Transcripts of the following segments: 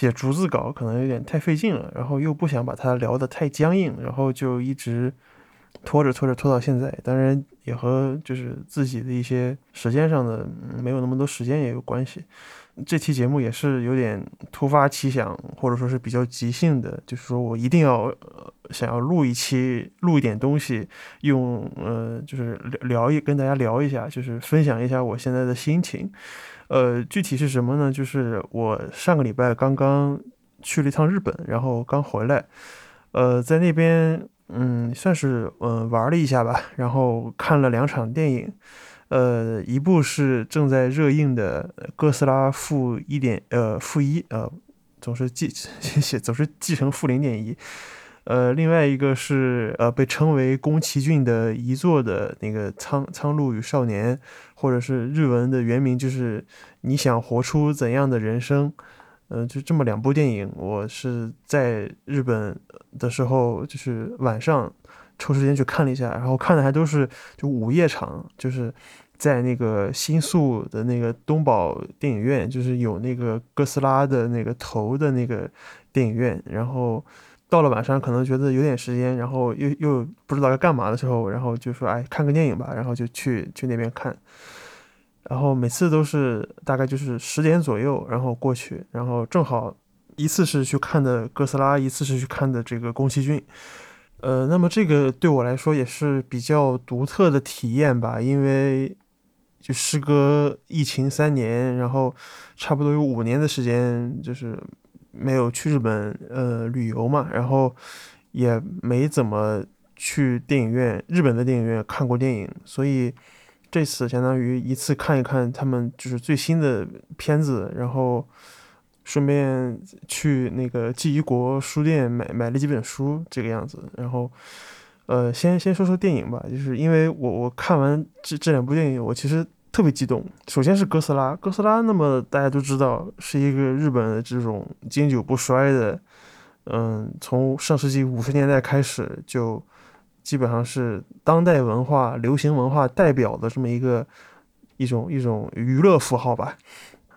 写逐字稿可能有点太费劲了，然后又不想把它聊得太僵硬，然后就一直拖着拖着拖到现在。当然也和就是自己的一些时间上的没有那么多时间也有关系。这期节目也是有点突发奇想，或者说是比较即兴的，就是说我一定要呃想要录一期，录一点东西，用呃就是聊聊一跟大家聊一下，就是分享一下我现在的心情。呃，具体是什么呢？就是我上个礼拜刚刚去了一趟日本，然后刚回来，呃，在那边嗯算是嗯玩了一下吧，然后看了两场电影。呃，一部是正在热映的《哥斯拉负一点呃负一呃总是记写 总是记成负零点一，呃，另外一个是呃被称为宫崎骏的遗作的那个《苍苍鹭与少年》，或者是日文的原名就是你想活出怎样的人生？嗯，就这么两部电影，我是在日本的时候就是晚上。抽时间去看了一下，然后看的还都是就午夜场，就是在那个新宿的那个东宝电影院，就是有那个哥斯拉的那个头的那个电影院。然后到了晚上，可能觉得有点时间，然后又又不知道该干嘛的时候，然后就说哎看个电影吧，然后就去去那边看。然后每次都是大概就是十点左右，然后过去，然后正好一次是去看的哥斯拉，一次是去看的这个宫崎骏。呃，那么这个对我来说也是比较独特的体验吧，因为就时隔疫情三年，然后差不多有五年的时间，就是没有去日本呃旅游嘛，然后也没怎么去电影院，日本的电影院看过电影，所以这次相当于一次看一看他们就是最新的片子，然后。顺便去那个记忆国书店买买了几本书，这个样子。然后，呃，先先说说电影吧，就是因为我我看完这这两部电影，我其实特别激动。首先是哥斯拉，哥斯拉，那么大家都知道是一个日本的这种经久不衰的，嗯，从上世纪五十年代开始就基本上是当代文化、流行文化代表的这么一个一种一种娱乐符号吧。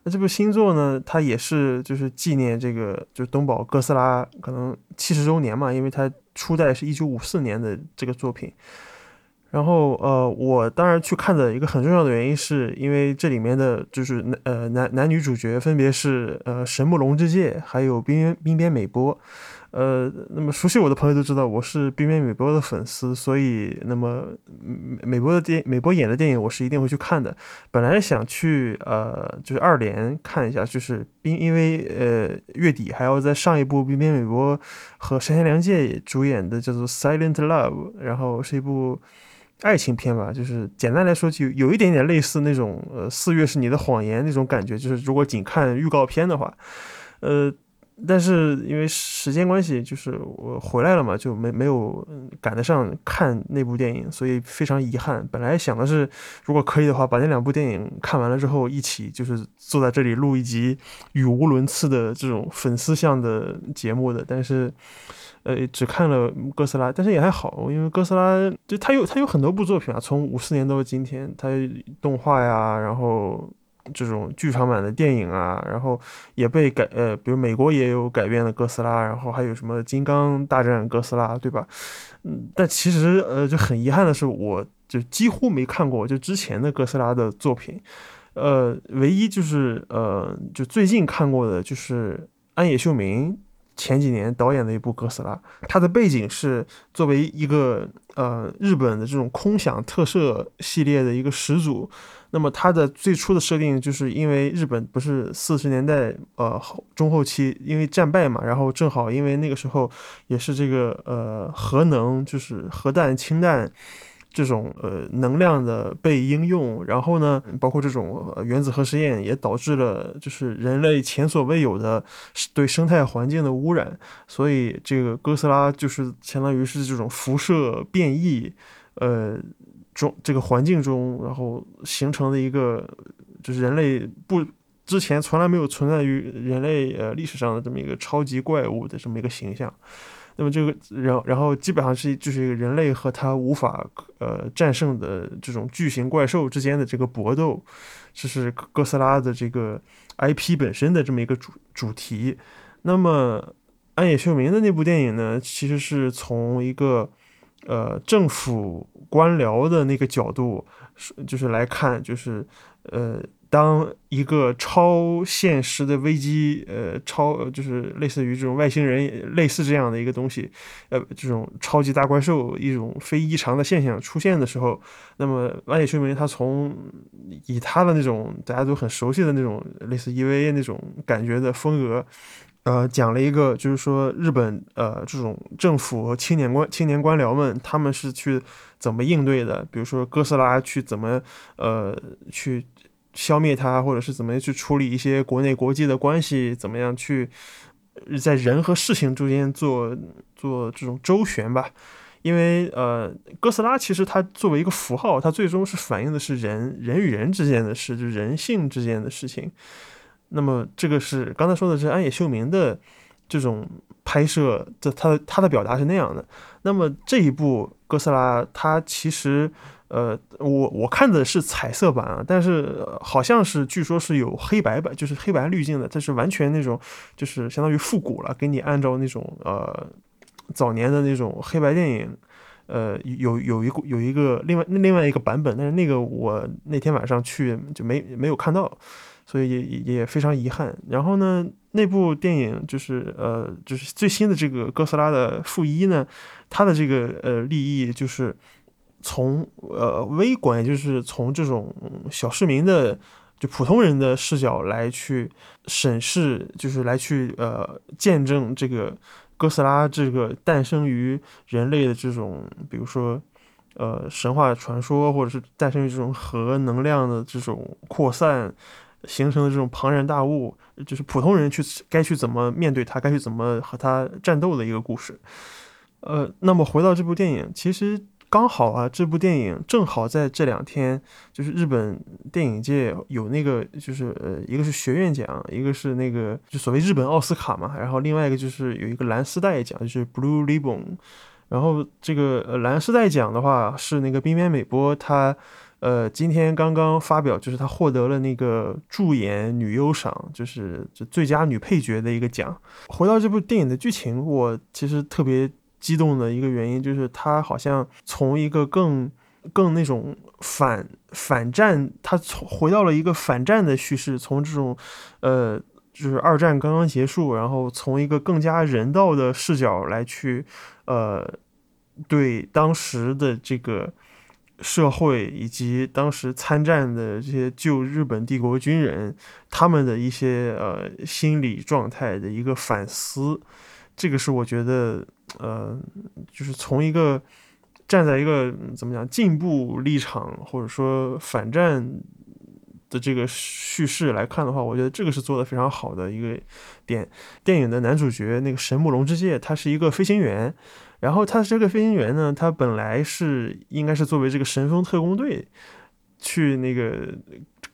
那这部新作呢，它也是就是纪念这个就是东宝哥斯拉可能七十周年嘛，因为它初代是一九五四年的这个作品。然后呃，我当然去看的一个很重要的原因，是因为这里面的就是呃男男女主角分别是呃神木隆之介还有滨滨边美波。呃，那么熟悉我的朋友都知道我是冰边美波的粉丝，所以那么美波的电美波演的电影我是一定会去看的。本来想去呃就是二连看一下，就是冰因为呃月底还要再上一部冰边美波和山田凉介主演的叫做《Silent Love》，然后是一部爱情片吧，就是简单来说就有一点点类似那种呃四月是你的谎言那种感觉，就是如果仅看预告片的话，呃。但是因为时间关系，就是我回来了嘛，就没没有赶得上看那部电影，所以非常遗憾。本来想的是，如果可以的话，把那两部电影看完了之后，一起就是坐在这里录一集语无伦次的这种粉丝向的节目的。但是，呃，只看了哥斯拉，但是也还好，因为哥斯拉就它有它有很多部作品啊，从五四年到今天，它动画呀，然后。这种剧场版的电影啊，然后也被改，呃，比如美国也有改编的哥斯拉，然后还有什么《金刚大战哥斯拉》，对吧？嗯，但其实，呃，就很遗憾的是，我就几乎没看过就之前的哥斯拉的作品，呃，唯一就是，呃，就最近看过的就是安野秀明。前几年导演的一部哥斯拉，它的背景是作为一个呃日本的这种空想特摄系列的一个始祖。那么它的最初的设定就是因为日本不是四十年代呃后中后期因为战败嘛，然后正好因为那个时候也是这个呃核能就是核弹氢弹。这种呃能量的被应用，然后呢，包括这种原子核实验也导致了就是人类前所未有的对生态环境的污染，所以这个哥斯拉就是相当于是这种辐射变异，呃中这个环境中，然后形成的一个就是人类不之前从来没有存在于人类呃历史上的这么一个超级怪物的这么一个形象。那么这个，然然后基本上是就是一个人类和他无法呃战胜的这种巨型怪兽之间的这个搏斗，这是哥斯拉的这个 IP 本身的这么一个主主题。那么安野秀明的那部电影呢，其实是从一个呃政府官僚的那个角度，就是来看，就是呃。当一个超现实的危机，呃，超就是类似于这种外星人，类似这样的一个东西，呃，这种超级大怪兽，一种非异常的现象出现的时候，那么万野秀明他从以他的那种大家都很熟悉的那种类似 EVA 那种感觉的风格，呃，讲了一个就是说日本呃这种政府和青年官青年官僚们他们是去怎么应对的，比如说哥斯拉去怎么呃去。消灭它，或者是怎么样去处理一些国内国际的关系，怎么样去在人和事情中间做做这种周旋吧？因为呃，哥斯拉其实它作为一个符号，它最终是反映的是人人与人之间的事，就是人性之间的事情。那么这个是刚才说的是安野秀明的这种拍摄，的他他的表达是那样的。那么这一部哥斯拉，它其实。呃，我我看的是彩色版啊，但是好像是据说是有黑白版，就是黑白滤镜的，它是完全那种，就是相当于复古了，给你按照那种呃早年的那种黑白电影，呃有有一个有一个另外另外一个版本，但是那个我那天晚上去就没没有看到，所以也也非常遗憾。然后呢，那部电影就是呃就是最新的这个哥斯拉的负一呢，它的这个呃立意就是。从呃微观，也就是从这种小市民的就普通人的视角来去审视，就是来去呃见证这个哥斯拉这个诞生于人类的这种，比如说呃神话传说，或者是诞生于这种核能量的这种扩散形成的这种庞然大物，就是普通人去该去怎么面对它，该去怎么和它战斗的一个故事。呃，那么回到这部电影，其实。刚好啊，这部电影正好在这两天，就是日本电影界有那个，就是呃，一个是学院奖，一个是那个就所谓日本奥斯卡嘛，然后另外一个就是有一个蓝丝带奖，就是 Blue Ribbon。然后这个蓝丝带奖的话是那个冰边美波，她呃今天刚刚发表，就是她获得了那个助演女优赏，就是最佳女配角的一个奖。回到这部电影的剧情，我其实特别。激动的一个原因就是，他好像从一个更更那种反反战，他从回到了一个反战的叙事，从这种呃，就是二战刚刚结束，然后从一个更加人道的视角来去呃，对当时的这个社会以及当时参战的这些旧日本帝国军人他们的一些呃心理状态的一个反思，这个是我觉得。呃，就是从一个站在一个怎么讲进步立场，或者说反战的这个叙事来看的话，我觉得这个是做的非常好的一个点。电影的男主角那个神木龙之介，他是一个飞行员，然后他这个飞行员呢，他本来是应该是作为这个神风特工队去那个。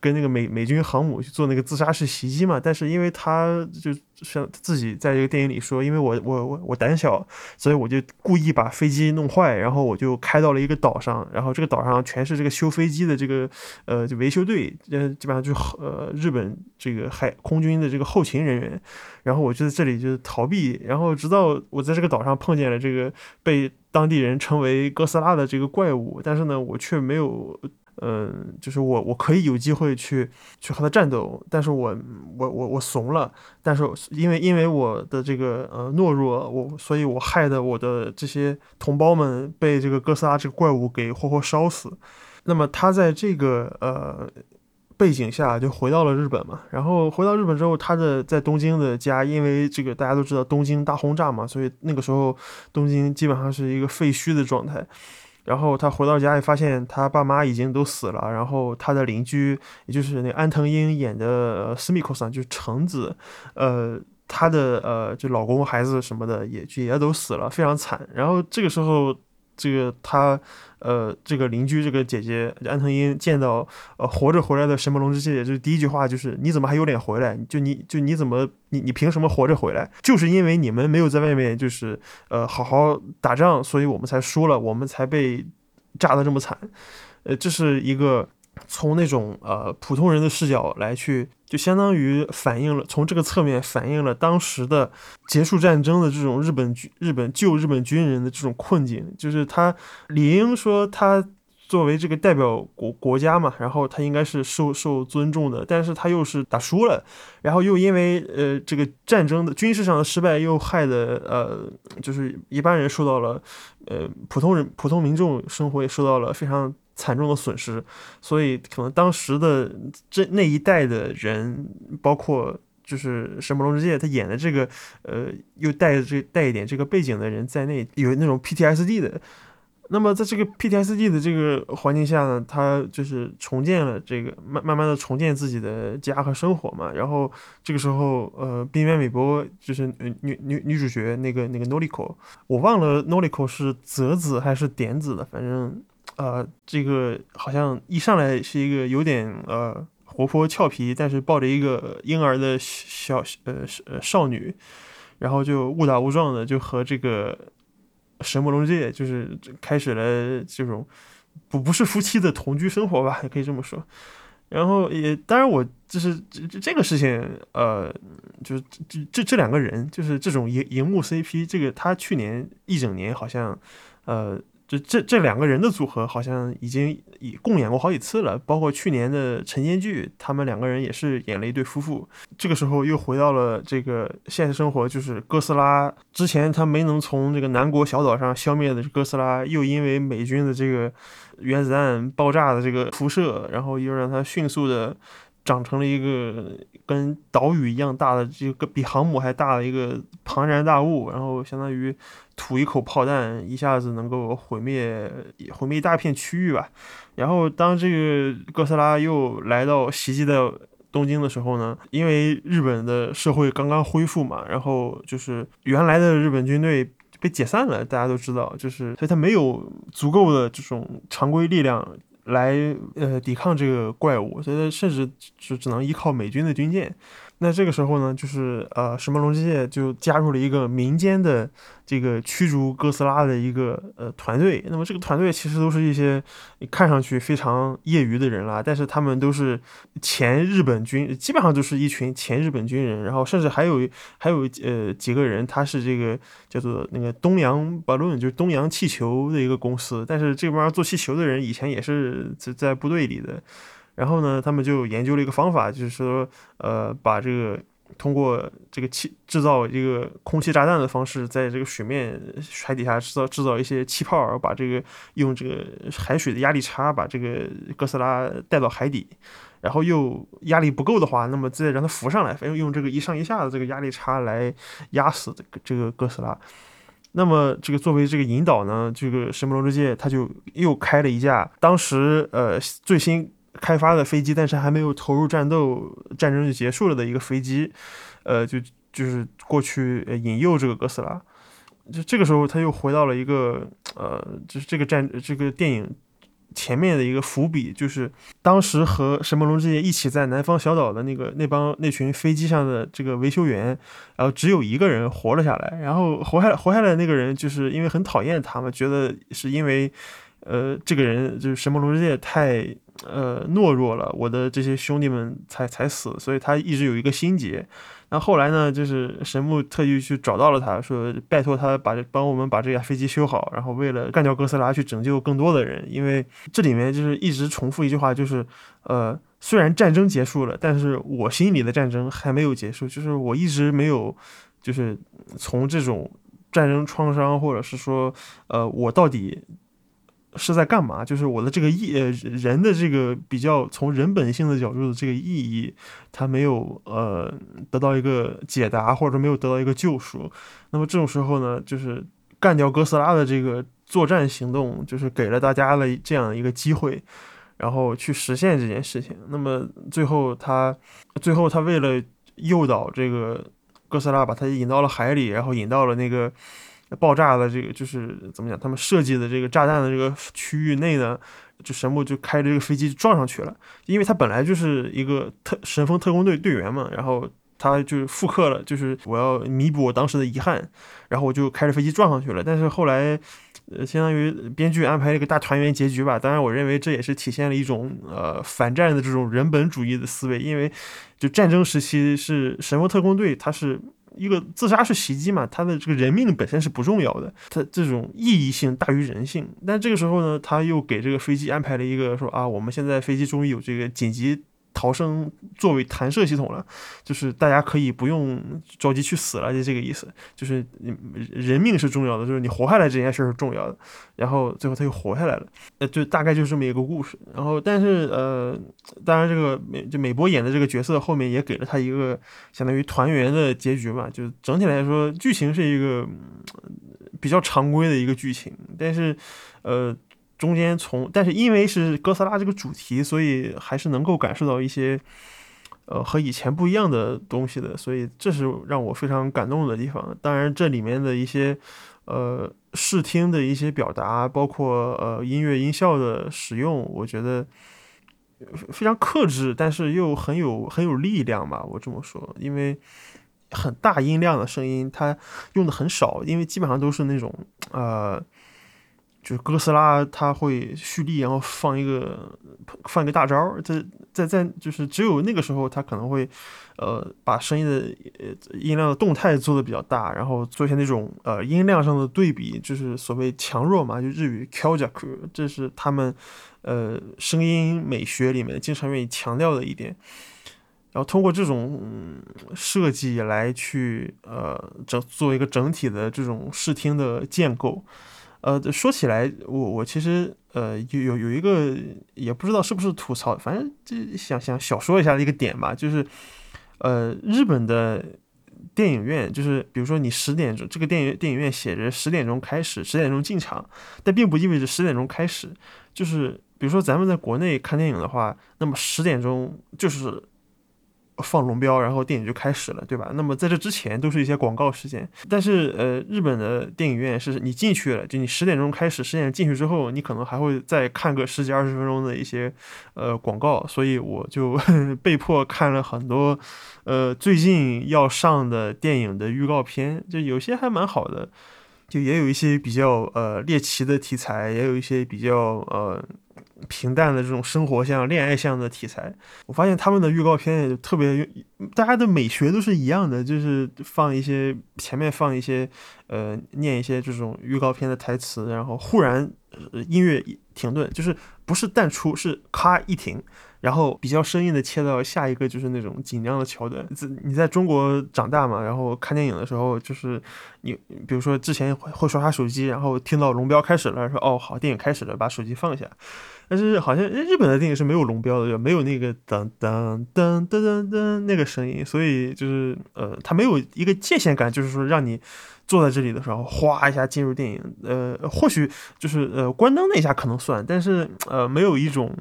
跟那个美美军航母去做那个自杀式袭击嘛，但是因为他就像自己在这个电影里说，因为我我我我胆小，所以我就故意把飞机弄坏，然后我就开到了一个岛上，然后这个岛上全是这个修飞机的这个呃就维修队，呃基本上就呃日本这个海空军的这个后勤人员，然后我就在这里就是逃避，然后直到我在这个岛上碰见了这个被当地人称为哥斯拉的这个怪物，但是呢我却没有。嗯，就是我我可以有机会去去和他战斗，但是我我我我怂了，但是因为因为我的这个呃懦弱，我所以我害得我的这些同胞们被这个哥斯拉这个怪物给活活烧死。那么他在这个呃背景下就回到了日本嘛，然后回到日本之后，他的在东京的家，因为这个大家都知道东京大轰炸嘛，所以那个时候东京基本上是一个废墟的状态。然后他回到家里发现他爸妈已经都死了，然后他的邻居，也就是那安藤英演的斯密克桑，就是橙子，呃，他的呃就老公、孩子什么的也也都死了，非常惨。然后这个时候。这个他，呃，这个邻居这个姐姐安藤英见到呃活着回来的神木龙之介，就是第一句话就是你怎么还有脸回来？就你就你怎么你你凭什么活着回来？就是因为你们没有在外面就是呃好好打仗，所以我们才输了，我们才被炸得这么惨。呃，这是一个从那种呃普通人的视角来去就相当于反映了从这个侧面反映了当时的结束战争的这种日本军日本旧日本军人的这种困境，就是他理应说他。作为这个代表国国家嘛，然后他应该是受受尊重的，但是他又是打输了，然后又因为呃这个战争的军事上的失败，又害的呃就是一般人受到了呃普通人普通民众生活也受到了非常惨重的损失，所以可能当时的这那一代的人，包括就是神魔龙之介他演的这个呃又带着这带一点这个背景的人在内，有那种 PTSD 的。那么在这个 PTSD 的这个环境下呢，他就是重建了这个慢慢慢的重建自己的家和生活嘛。然后这个时候，呃，滨边美波就是女女女主角那个那个 Noriko，我忘了 Noriko 是泽子还是点子的，反正呃，这个好像一上来是一个有点呃活泼俏皮，但是抱着一个婴儿的小呃呃少女，然后就误打误撞的就和这个。神魔龙界就是开始了这种不不是夫妻的同居生活吧，也可以这么说。然后也当然，我就是这这个事情，呃，就是这这这两个人，就是这种荧荧幕 CP，这个他去年一整年好像，呃。就这这两个人的组合好像已经已共演过好几次了，包括去年的晨间剧，他们两个人也是演了一对夫妇。这个时候又回到了这个现实生活，就是哥斯拉之前他没能从这个南国小岛上消灭的哥斯拉，又因为美军的这个原子弹爆炸的这个辐射，然后又让他迅速的。长成了一个跟岛屿一样大的，这个比航母还大的一个庞然大物，然后相当于吐一口炮弹，一下子能够毁灭毁灭一大片区域吧。然后当这个哥斯拉又来到袭击的东京的时候呢，因为日本的社会刚刚恢复嘛，然后就是原来的日本军队被解散了，大家都知道，就是所以他没有足够的这种常规力量。来呃抵抗这个怪物，所以甚至只只能依靠美军的军舰。那这个时候呢，就是呃，神魔龙之介就加入了一个民间的这个驱逐哥斯拉的一个呃团队。那么这个团队其实都是一些看上去非常业余的人啦，但是他们都是前日本军，基本上都是一群前日本军人。然后甚至还有还有呃几个人，他是这个叫做那个东洋 balloon，就是东洋气球的一个公司。但是这帮做气球的人以前也是在在部队里的。然后呢，他们就研究了一个方法，就是说，呃，把这个通过这个气制造一个空气炸弹的方式，在这个水面海底下制造制造一些气泡，把这个用这个海水的压力差把这个哥斯拉带到海底，然后又压力不够的话，那么再让它浮上来，用用这个一上一下的这个压力差来压死这个这个哥斯拉。那么这个作为这个引导呢，这个神魔龙之介他就又开了一架当时呃最新。开发的飞机，但是还没有投入战斗，战争就结束了的一个飞机，呃，就就是过去引诱这个哥斯拉，就这个时候他又回到了一个呃，就是这个战这个电影前面的一个伏笔，就是当时和神魔龙之介一起在南方小岛的那个那帮那群飞机上的这个维修员，然后只有一个人活了下来，然后活下来活下来那个人就是因为很讨厌他们，觉得是因为呃这个人就是神魔龙之介太。呃，懦弱了，我的这些兄弟们才才死，所以他一直有一个心结。那后来呢，就是神木特意去找到了他，说拜托他把这帮我们把这架飞机修好，然后为了干掉哥斯拉，去拯救更多的人。因为这里面就是一直重复一句话，就是呃，虽然战争结束了，但是我心里的战争还没有结束，就是我一直没有，就是从这种战争创伤，或者是说，呃，我到底。是在干嘛？就是我的这个意，呃，人的这个比较从人本性的角度的这个意义，他没有呃得到一个解答，或者说没有得到一个救赎。那么这种时候呢，就是干掉哥斯拉的这个作战行动，就是给了大家了这样一个机会，然后去实现这件事情。那么最后他，最后他为了诱导这个哥斯拉，把他引到了海里，然后引到了那个。爆炸的这个就是怎么讲？他们设计的这个炸弹的这个区域内呢，就神木就开着这个飞机撞上去了，因为他本来就是一个特神风特工队队员嘛，然后他就复刻了，就是我要弥补我当时的遗憾，然后我就开着飞机撞上去了。但是后来，呃，相当于编剧安排了一个大团圆结局吧。当然，我认为这也是体现了一种呃反战的这种人本主义的思维，因为就战争时期是神风特工队，它是一个自杀式袭击嘛，他的这个人命本身是不重要的，他这种意义性大于人性。但这个时候呢，他又给这个飞机安排了一个说啊，我们现在飞机终于有这个紧急。逃生作为弹射系统了，就是大家可以不用着急去死了，就这个意思。就是人命是重要的，就是你活下来这件事是重要的。然后最后他又活下来了，呃，就大概就是这么一个故事。然后，但是呃，当然这个美就美波演的这个角色后面也给了他一个相当于团圆的结局嘛。就整体来说，剧情是一个比较常规的一个剧情，但是呃。中间从，但是因为是哥斯拉这个主题，所以还是能够感受到一些，呃，和以前不一样的东西的，所以这是让我非常感动的地方。当然，这里面的一些，呃，视听的一些表达，包括呃音乐音效的使用，我觉得非常克制，但是又很有很有力量吧。我这么说，因为很大音量的声音，它用的很少，因为基本上都是那种，呃。就哥斯拉，他会蓄力，然后放一个放一个大招，在在在，就是只有那个时候，他可能会，呃，把声音的音量的动态做的比较大，然后做一些那种呃音量上的对比，就是所谓强弱嘛，就日语 k a j a k 这是他们呃声音美学里面经常愿意强调的一点，然后通过这种设计来去呃整做一个整体的这种视听的建构。呃，说起来，我我其实呃有有有一个也不知道是不是吐槽，反正就想想小说一下的一个点吧，就是呃日本的电影院，就是比如说你十点钟这个电影电影院写着十点钟开始，十点钟进场，但并不意味着十点钟开始，就是比如说咱们在国内看电影的话，那么十点钟就是。放龙标，然后电影就开始了，对吧？那么在这之前都是一些广告时间。但是，呃，日本的电影院是你进去了，就你十点钟开始，十点进去之后，你可能还会再看个十几二十分钟的一些呃广告。所以我就 被迫看了很多呃最近要上的电影的预告片，就有些还蛮好的，就也有一些比较呃猎奇的题材，也有一些比较呃。平淡的这种生活像恋爱像的题材，我发现他们的预告片也特别，大家的美学都是一样的，就是放一些前面放一些，呃，念一些这种预告片的台词，然后忽然音乐停顿，就是不是淡出，是咔一停，然后比较生硬的切到下一个就是那种紧张的桥段。你在中国长大嘛，然后看电影的时候，就是你比如说之前会刷刷手机，然后听到龙标开始了，说哦好，电影开始了，把手机放下。但是好像日本的电影是没有龙标的，没有那个噔噔噔噔噔噔那个声音，所以就是呃，它没有一个界限感，就是说让你坐在这里的时候，哗一下进入电影。呃，或许就是呃关灯那一下可能算，但是呃没有一种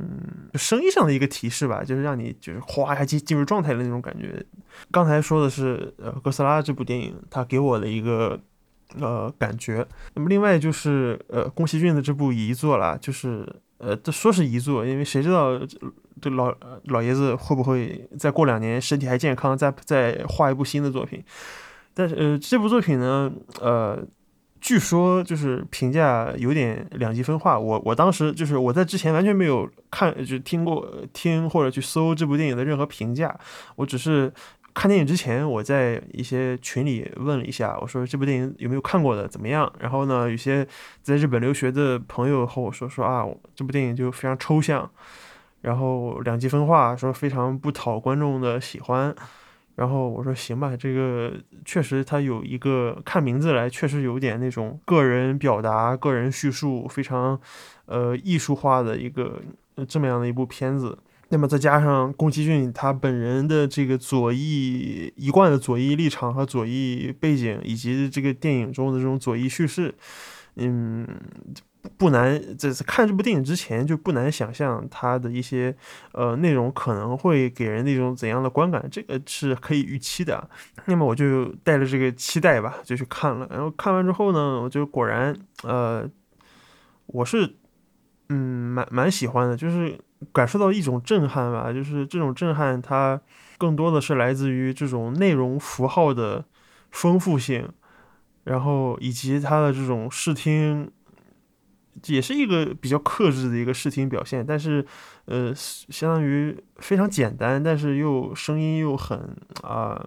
声音上的一个提示吧，就是让你就是哗一下进进入状态的那种感觉。刚才说的是呃哥斯拉这部电影，它给我的一个呃感觉。那么另外就是呃宫崎骏的这部遗作啦，就是。呃，这说是遗作，因为谁知道这老老爷子会不会再过两年身体还健康，再再画一部新的作品？但是呃，这部作品呢，呃，据说就是评价有点两极分化。我我当时就是我在之前完全没有看就听过听或者去搜这部电影的任何评价，我只是。看电影之前，我在一些群里问了一下，我说这部电影有没有看过的，怎么样？然后呢，有些在日本留学的朋友和我说说啊，这部电影就非常抽象，然后两极分化，说非常不讨观众的喜欢。然后我说行吧，这个确实它有一个看名字来，确实有点那种个人表达、个人叙述，非常呃艺术化的一个这么样的一部片子。那么再加上宫崎骏他本人的这个左翼一贯的左翼立场和左翼背景，以及这个电影中的这种左翼叙事，嗯，不难。在看这部电影之前就不难想象他的一些呃内容可能会给人那种怎样的观感，这个是可以预期的。那么我就带着这个期待吧，就去看了。然后看完之后呢，我就果然呃，我是嗯蛮蛮喜欢的，就是。感受到一种震撼吧，就是这种震撼，它更多的是来自于这种内容符号的丰富性，然后以及它的这种视听，也是一个比较克制的一个视听表现，但是呃，相当于非常简单，但是又声音又很啊，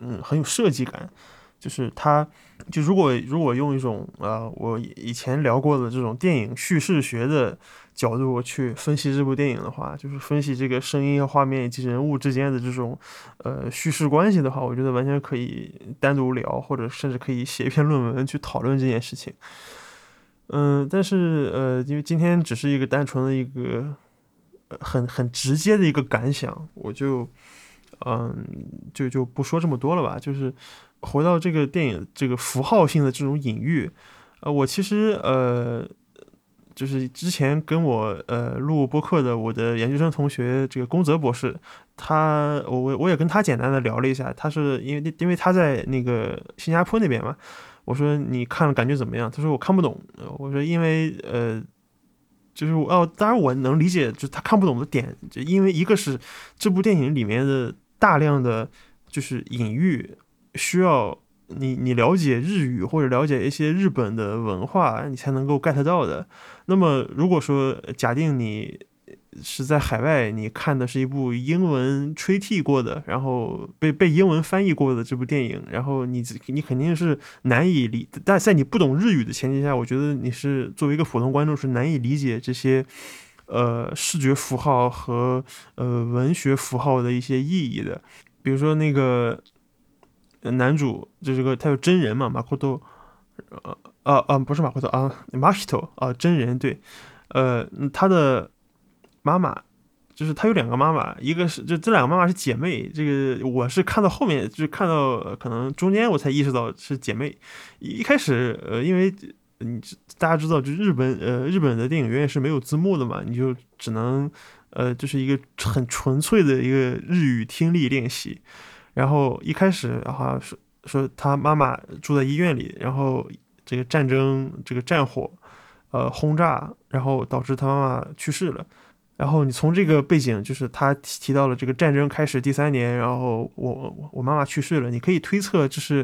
嗯，很有设计感。就是他，就如果如果用一种呃，我以前聊过的这种电影叙事学的角度去分析这部电影的话，就是分析这个声音和画面以及人物之间的这种呃叙事关系的话，我觉得完全可以单独聊，或者甚至可以写一篇论文去讨论这件事情。嗯，但是呃，因为今天只是一个单纯的一个很很直接的一个感想，我就嗯就就不说这么多了吧，就是。回到这个电影，这个符号性的这种隐喻，呃，我其实呃，就是之前跟我呃录播客的我的研究生同学，这个宫泽博士，他我我我也跟他简单的聊了一下，他是因为因为他在那个新加坡那边嘛，我说你看了感觉怎么样？他说我看不懂，我说因为呃，就是我哦，当然我能理解，就他看不懂的点，就因为一个是这部电影里面的大量的就是隐喻。需要你你了解日语或者了解一些日本的文化，你才能够 get 到的。那么如果说假定你是在海外，你看的是一部英文吹替过的，然后被被英文翻译过的这部电影，然后你你肯定是难以理，但在你不懂日语的前提下，我觉得你是作为一个普通观众是难以理解这些呃视觉符号和呃文学符号的一些意义的。比如说那个。男主就是个，他有真人嘛？马库多，呃，啊啊，不是马库多啊，马西托啊，真人对，呃，他的妈妈就是他有两个妈妈，一个是就这两个妈妈是姐妹，这个我是看到后面，就是看到可能中间我才意识到是姐妹。一开始，呃，因为你大家知道，就日本呃日本的电影院是没有字幕的嘛，你就只能呃就是一个很纯粹的一个日语听力练习。然后一开始的话说说他妈妈住在医院里，然后这个战争这个战火，呃轰炸，然后导致他妈妈去世了。然后你从这个背景，就是他提到了这个战争开始第三年，然后我我妈妈去世了，你可以推测这是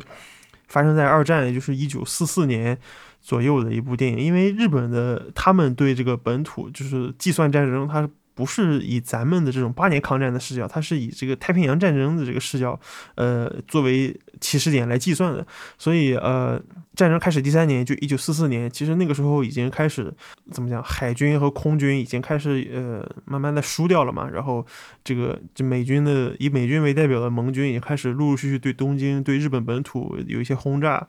发生在二战，也就是一九四四年左右的一部电影。因为日本的他们对这个本土就是计算战争，它是。不是以咱们的这种八年抗战的视角，它是以这个太平洋战争的这个视角，呃，作为起始点来计算的。所以，呃，战争开始第三年，就一九四四年，其实那个时候已经开始怎么讲，海军和空军已经开始呃，慢慢的输掉了嘛。然后，这个这美军的以美军为代表的盟军也开始陆陆续续对东京、对日本本土有一些轰炸，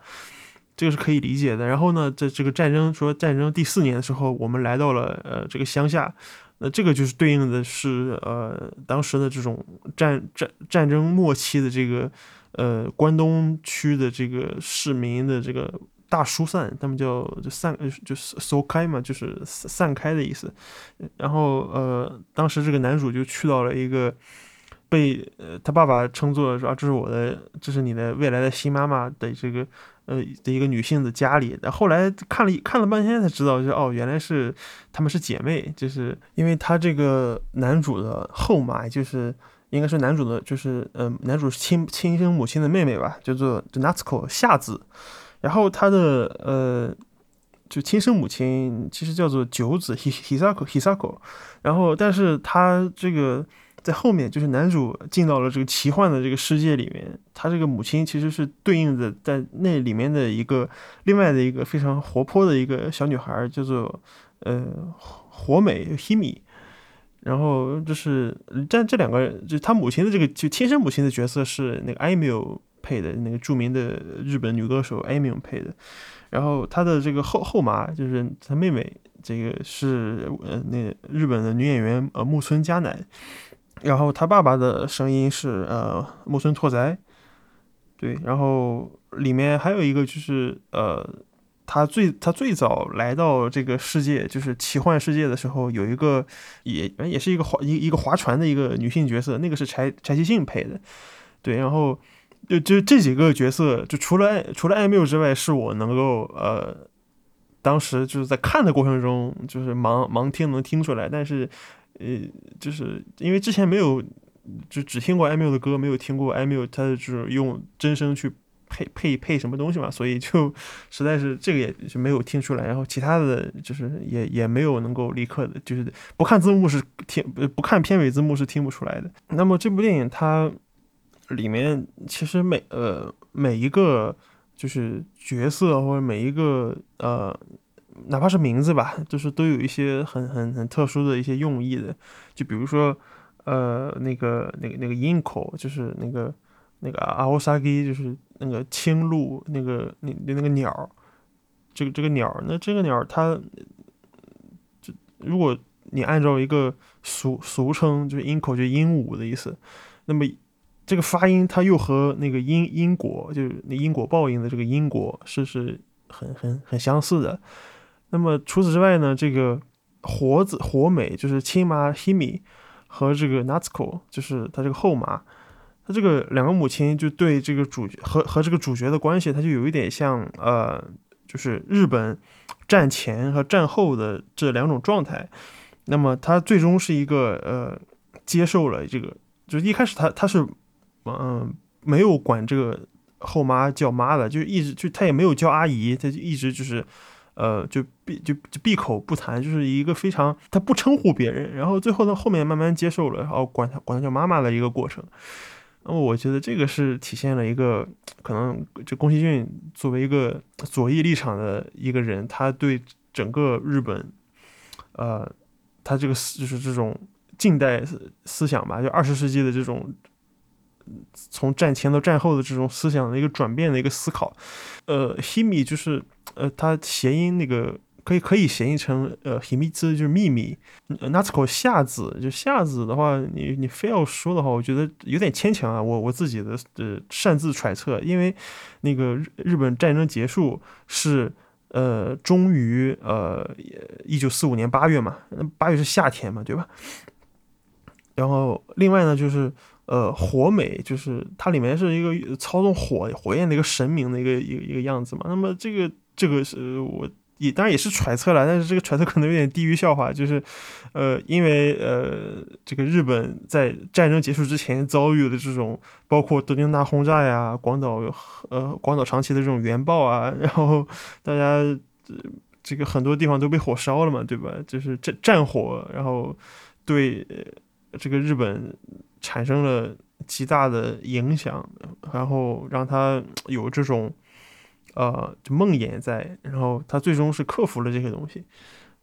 这个是可以理解的。然后呢，在这个战争说战争第四年的时候，我们来到了呃这个乡下。那这个就是对应的是，呃，当时的这种战战战争末期的这个，呃，关东区的这个市民的这个大疏散，他们叫就散，就是搜开嘛，就是散开的意思。然后，呃，当时这个男主就去到了一个被呃他爸爸称作说，这是我的，这是你的未来的新妈妈的这个。呃，的一个女性的家里，然后来看了看了半天才知道，就哦，原来是她们是姐妹，就是因为他这个男主的后妈，就是应该是男主的，就是呃，男主是亲亲生母亲的妹妹吧，叫做 Natsuko 夏子，然后他的呃，就亲生母亲其实叫做九子 Hisako Hisako，然后但是他这个。在后面就是男主进到了这个奇幻的这个世界里面，他这个母亲其实是对应的在那里面的一个另外的一个非常活泼的一个小女孩，叫做呃火美 Himi，然后就是但这两个就他母亲的这个就亲生母亲的角色是那个 a m u 配的那个著名的日本女歌手 a m u 配的，然后他的这个后后妈就是他妹妹，这个是呃那日本的女演员呃木村佳乃。然后他爸爸的声音是呃木村拓哉，对，然后里面还有一个就是呃他最他最早来到这个世界就是奇幻世界的时候，有一个也也是一个划一一个划船的一个女性角色，那个是柴柴崎幸配的，对，然后就就这几个角色，就除了爱除了爱缪之外，是我能够呃当时就是在看的过程中就是盲盲听能听出来，但是。呃，就是因为之前没有就只听过艾缪的歌，没有听过艾缪他就是用真声去配配配什么东西嘛，所以就 实在是这个也是没有听出来。然后其他的就是也也没有能够立刻的，就是不看字幕是听不看片尾字幕是听不出来的。那么这部电影它里面其实每呃每一个就是角色或者每一个呃。哪怕是名字吧，就是都有一些很很很特殊的一些用意的，就比如说，呃，那个那个那个鹰口，就是那个那个阿欧萨基，就是那个青鹭，那个那那个鸟，这个这个鸟，那这个鸟它，就如果你按照一个俗俗称，就是鹰口，就鹦鹉的意思，那么这个发音它又和那个因因果，就是那因果报应的这个因果是是很很很相似的。那么除此之外呢，这个活子活美就是亲妈 Himi 和这个 Natsuko 就是他这个后妈，他这个两个母亲就对这个主角和和这个主角的关系，他就有一点像呃，就是日本战前和战后的这两种状态。那么他最终是一个呃接受了这个，就一开始他他是嗯没有管这个后妈叫妈的，就一直就他也没有叫阿姨，他就一直就是。呃，就闭就就闭口不谈，就是一个非常他不称呼别人，然后最后呢，后面慢慢接受了，然后管他管他叫妈妈的一个过程。那么我觉得这个是体现了一个可能，就宫崎骏作为一个左翼立场的一个人，他对整个日本，呃，他这个就是这种近代思想吧，就二十世纪的这种。从战前到战后的这种思想的一个转变的一个思考，呃，himi 就是呃，它谐音那个可以可以谐音成呃 HIMI，就是秘密纳粹夏子就夏子的话，你你非要说的话，我觉得有点牵强啊。我我自己的呃擅自揣测，因为那个日日本战争结束是呃终于呃一九四五年八月嘛，八月是夏天嘛，对吧？然后另外呢就是。呃，火美就是它里面是一个操纵火火焰的一个神明的一个一个一个样子嘛。那么这个这个是我也当然也是揣测了，但是这个揣测可能有点低于笑话，就是呃，因为呃，这个日本在战争结束之前遭遇的这种包括东京大轰炸呀、广岛呃广岛长崎的这种原爆啊，然后大家这个很多地方都被火烧了嘛，对吧？就是战战火，然后对这个日本。产生了极大的影响，然后让他有这种，呃，梦魇在，然后他最终是克服了这些东西，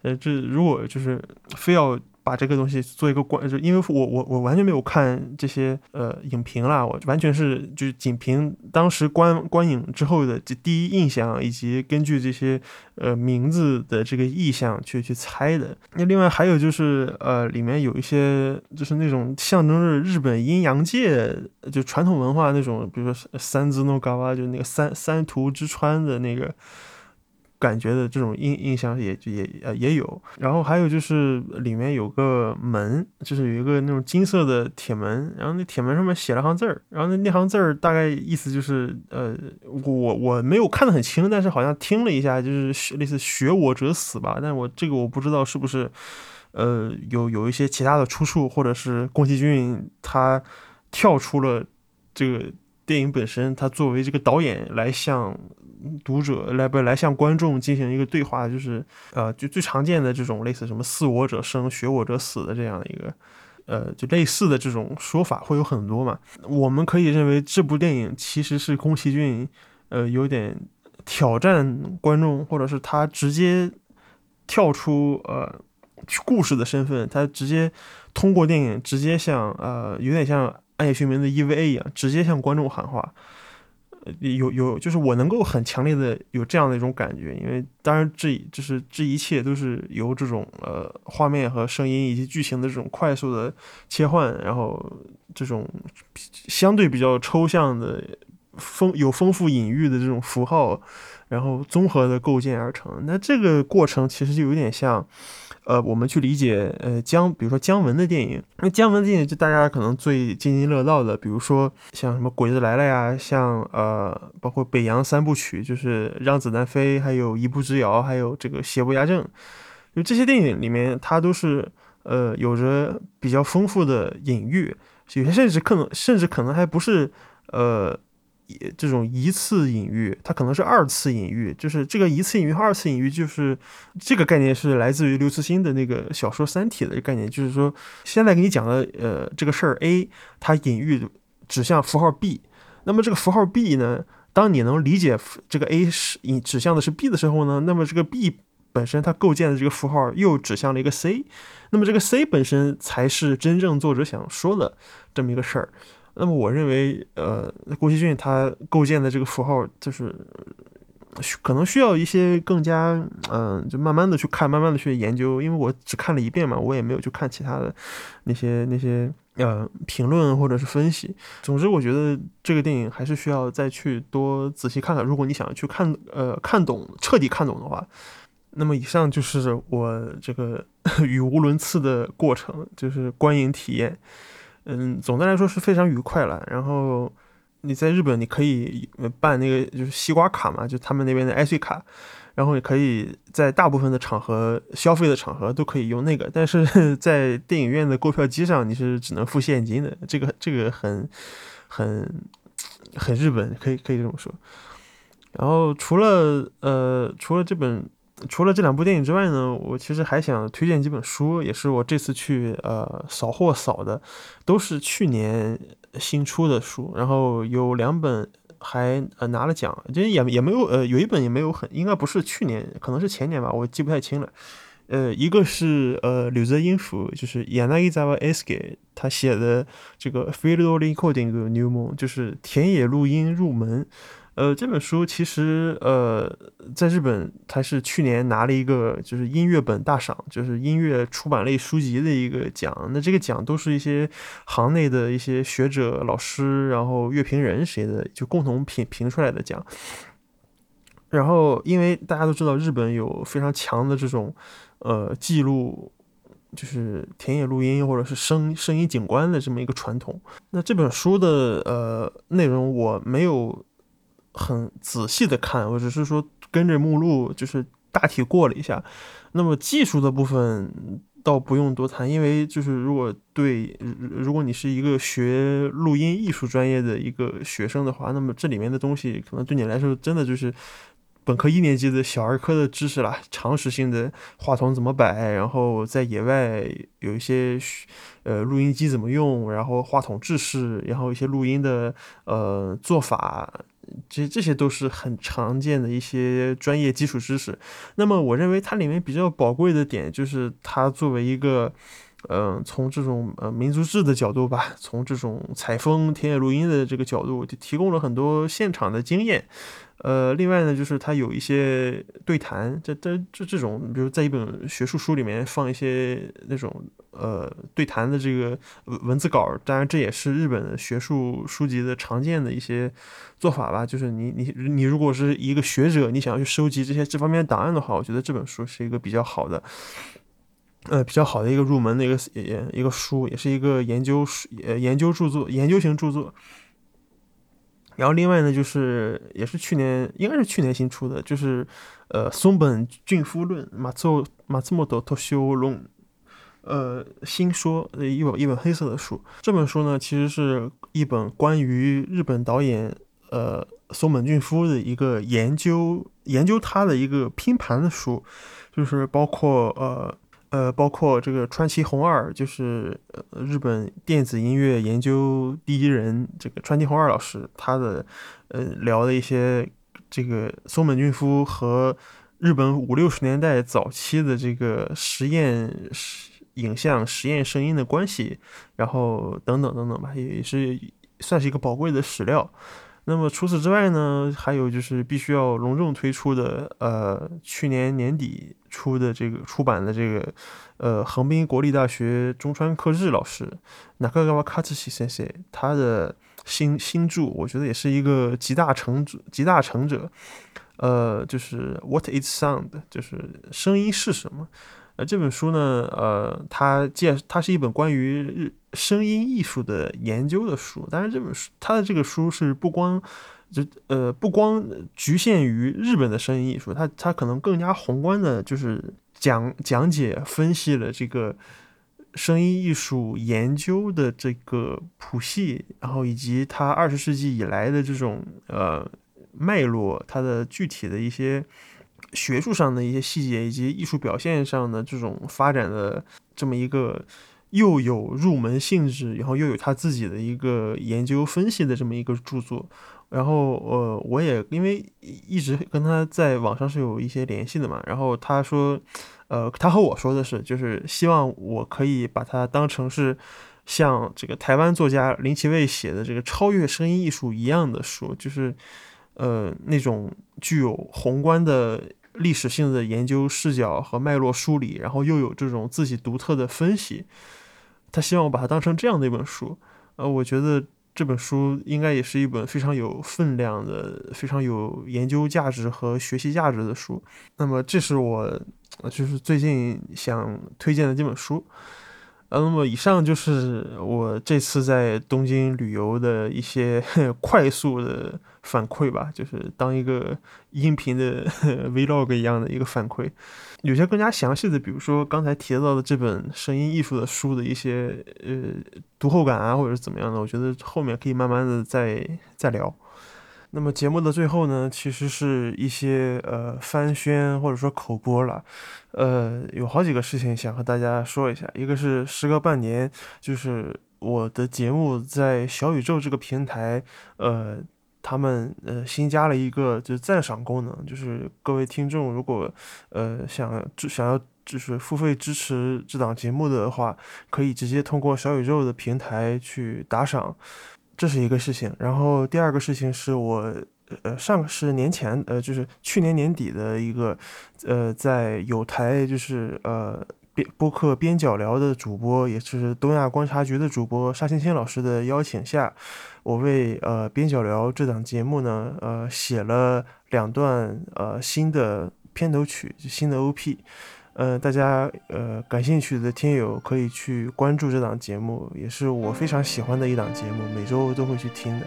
呃，这如果就是非要。把这个东西做一个关，就因为我我我完全没有看这些呃影评啦，我完全是就是仅凭当时观观影之后的这第一印象，以及根据这些呃名字的这个意象去去猜的。那另外还有就是呃里面有一些就是那种象征着日本阴阳界就传统文化那种，比如说三字诺嘎哇，就那个三三途之川的那个。感觉的这种印印象也也呃也有，然后还有就是里面有个门，就是有一个那种金色的铁门，然后那铁门上面写了行字儿，然后那那行字儿大概意思就是呃我我没有看得很清，但是好像听了一下，就是类似学我者死吧，但我这个我不知道是不是呃有有一些其他的出处，或者是宫崎骏他跳出了这个电影本身，他作为这个导演来向。读者来不来向观众进行一个对话，就是呃，就最常见的这种类似什么“似我者生，学我者死”的这样的一个，呃，就类似的这种说法会有很多嘛。我们可以认为这部电影其实是宫崎骏，呃，有点挑战观众，或者是他直接跳出呃故事的身份，他直接通过电影直接向呃，有点像《暗夜凶铃》的 EVA 一样，直接向观众喊话。有有，就是我能够很强烈的有这样的一种感觉，因为当然这就是这一切都是由这种呃画面和声音以及剧情的这种快速的切换，然后这种相对比较抽象的丰有丰富隐喻的这种符号，然后综合的构建而成。那这个过程其实就有点像。呃，我们去理解，呃，姜，比如说姜文的电影，那姜文的电影就大家可能最津津乐道的，比如说像什么《鬼子来了》呀，像呃，包括北洋三部曲，就是《让子弹飞》，还有一步之遥，还有这个《邪不压正》，就这些电影里面，它都是。呃，有着比较丰富的隐喻，有些甚至可能甚至可能还不是呃。这种一次隐喻，它可能是二次隐喻，就是这个一次隐喻和二次隐喻，就是这个概念是来自于刘慈欣的那个小说《三体》的概念，就是说现在给你讲的呃这个事儿 A，它隐喻指向符号 B，那么这个符号 B 呢，当你能理解这个 A 是引指向的是 B 的时候呢，那么这个 B 本身它构建的这个符号又指向了一个 C，那么这个 C 本身才是真正作者想说的这么一个事儿。那么我认为，呃，郭熙俊他构建的这个符号，就是可能需要一些更加，嗯，就慢慢的去看，慢慢的去研究。因为我只看了一遍嘛，我也没有去看其他的那些那些呃评论或者是分析。总之，我觉得这个电影还是需要再去多仔细看看。如果你想去看，呃，看懂，彻底看懂的话，那么以上就是我这个 语无伦次的过程，就是观影体验。嗯，总的来说是非常愉快了。然后你在日本，你可以办那个就是西瓜卡嘛，就他们那边的 IC 卡，然后也可以在大部分的场合消费的场合都可以用那个。但是 在电影院的购票机上，你是只能付现金的。这个这个很很很日本，可以可以这么说。然后除了呃除了这本。除了这两部电影之外呢，我其实还想推荐几本书，也是我这次去呃扫货扫的，都是去年新出的书。然后有两本还呃拿了奖，就也也没有呃有一本也没有很，应该不是去年，可能是前年吧，我记不太清了。呃，一个是呃柳泽英夫，就是亚奈伊扎瓦 S 给他写的这个 Field Recording New Moon，就是田野录音入门。呃，这本书其实呃，在日本它是去年拿了一个就是音乐本大赏，就是音乐出版类书籍的一个奖。那这个奖都是一些行内的一些学者、老师，然后乐评人谁的就共同评评出来的奖。然后，因为大家都知道日本有非常强的这种呃记录，就是田野录音或者是声声音景观的这么一个传统。那这本书的呃内容我没有。很仔细的看，我只是说跟着目录，就是大体过了一下。那么技术的部分倒不用多谈，因为就是如果对，如果你是一个学录音艺术专业的一个学生的话，那么这里面的东西可能对你来说真的就是本科一年级的小儿科的知识啦，常识性的话筒怎么摆，然后在野外有一些呃录音机怎么用，然后话筒制式，然后一些录音的呃做法。这这些都是很常见的一些专业基础知识。那么，我认为它里面比较宝贵的点，就是它作为一个，嗯，从这种呃民族志的角度吧，从这种采风、田野录音的这个角度，就提供了很多现场的经验。呃，另外呢，就是它有一些对谈，这这这这种，比如在一本学术书里面放一些那种呃对谈的这个文字稿，当然这也是日本的学术书籍的常见的一些做法吧。就是你你你如果是一个学者，你想要去收集这些这方面的档案的话，我觉得这本书是一个比较好的，呃，比较好的一个入门的一个一个书，也是一个研究书呃研究著作，研究型著作。然后另外呢，就是也是去年，应该是去年新出的，就是呃松本俊夫论马自马自莫多托修论，呃新说的一本一本黑色的书。这本书呢，其实是一本关于日本导演呃松本俊夫的一个研究研究他的一个拼盘的书，就是包括呃。呃，包括这个川崎弘二，就是日本电子音乐研究第一人，这个川崎弘二老师，他的呃聊的一些这个松本俊夫和日本五六十年代早期的这个实验影像、实验声音的关系，然后等等等等吧，也是算是一个宝贵的史料。那么除此之外呢，还有就是必须要隆重推出的，呃，去年年底出的这个出版的这个，呃，横滨国立大学中川克日老师，那个个卡兹西先生他的新新著，我觉得也是一个集大成者，集大成者，呃，就是 What is sound，就是声音是什么。这本书呢，呃，它介它是一本关于日声音艺术的研究的书。当然，这本书它的这个书是不光就呃不光局限于日本的声音艺术，它它可能更加宏观的，就是讲讲解分析了这个声音艺术研究的这个谱系，然后以及它二十世纪以来的这种呃脉络，它的具体的一些学术上的一些细节，以及艺术表现上的这种发展的这么一个又有入门性质，然后又有他自己的一个研究分析的这么一个著作。然后，呃，我也因为一直跟他在网上是有一些联系的嘛。然后他说，呃，他和我说的是，就是希望我可以把它当成是像这个台湾作家林奇卫写的这个超越声音艺术一样的书，就是呃那种具有宏观的历史性的研究视角和脉络梳理，然后又有这种自己独特的分析。他希望我把它当成这样的一本书。呃，我觉得。这本书应该也是一本非常有分量的、非常有研究价值和学习价值的书。那么，这是我就是最近想推荐的这本书。呃，那么以上就是我这次在东京旅游的一些 快速的反馈吧，就是当一个音频的 vlog 一样的一个反馈。有些更加详细的，比如说刚才提到的这本声音艺术的书的一些呃读后感啊，或者是怎么样的，我觉得后面可以慢慢的再再聊。那么节目的最后呢，其实是一些呃翻宣或者说口播了，呃，有好几个事情想和大家说一下。一个是时隔半年，就是我的节目在小宇宙这个平台，呃，他们呃新加了一个就是赞赏功能，就是各位听众如果呃想想要就是付费支持这档节目的话，可以直接通过小宇宙的平台去打赏。这是一个事情，然后第二个事情是我，呃，上是年前，呃，就是去年年底的一个，呃，在有台就是呃编播客边角聊的主播，也就是东亚观察局的主播沙青青老师的邀请下，我为呃边角聊这档节目呢，呃，写了两段呃新的片头曲，新的 OP。呃，大家呃感兴趣的听友可以去关注这档节目，也是我非常喜欢的一档节目，每周都会去听的。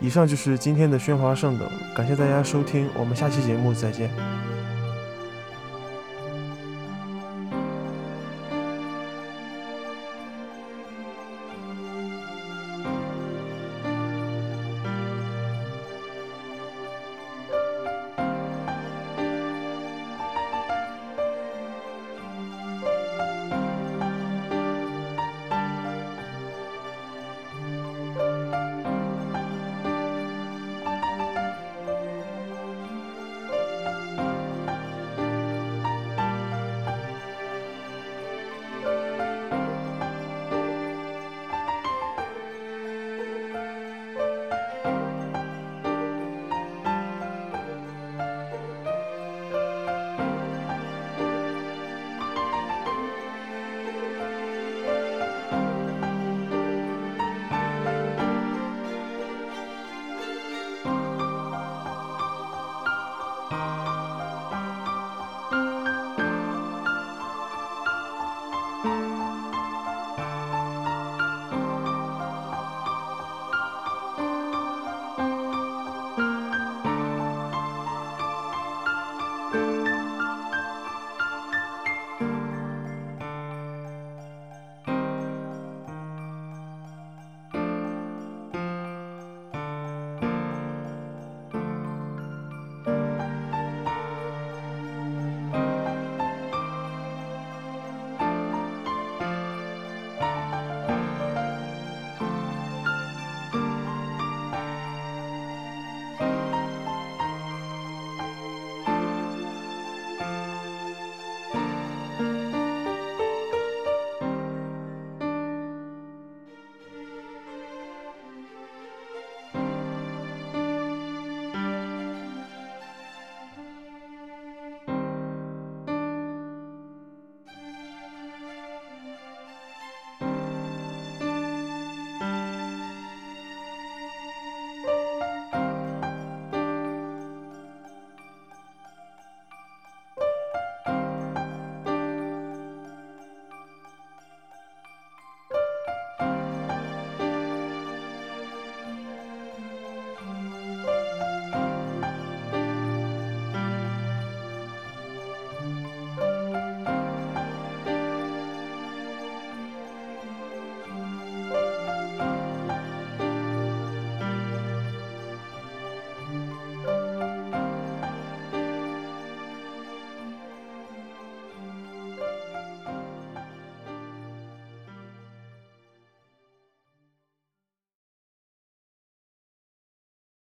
以上就是今天的喧哗圣斗，感谢大家收听，我们下期节目再见。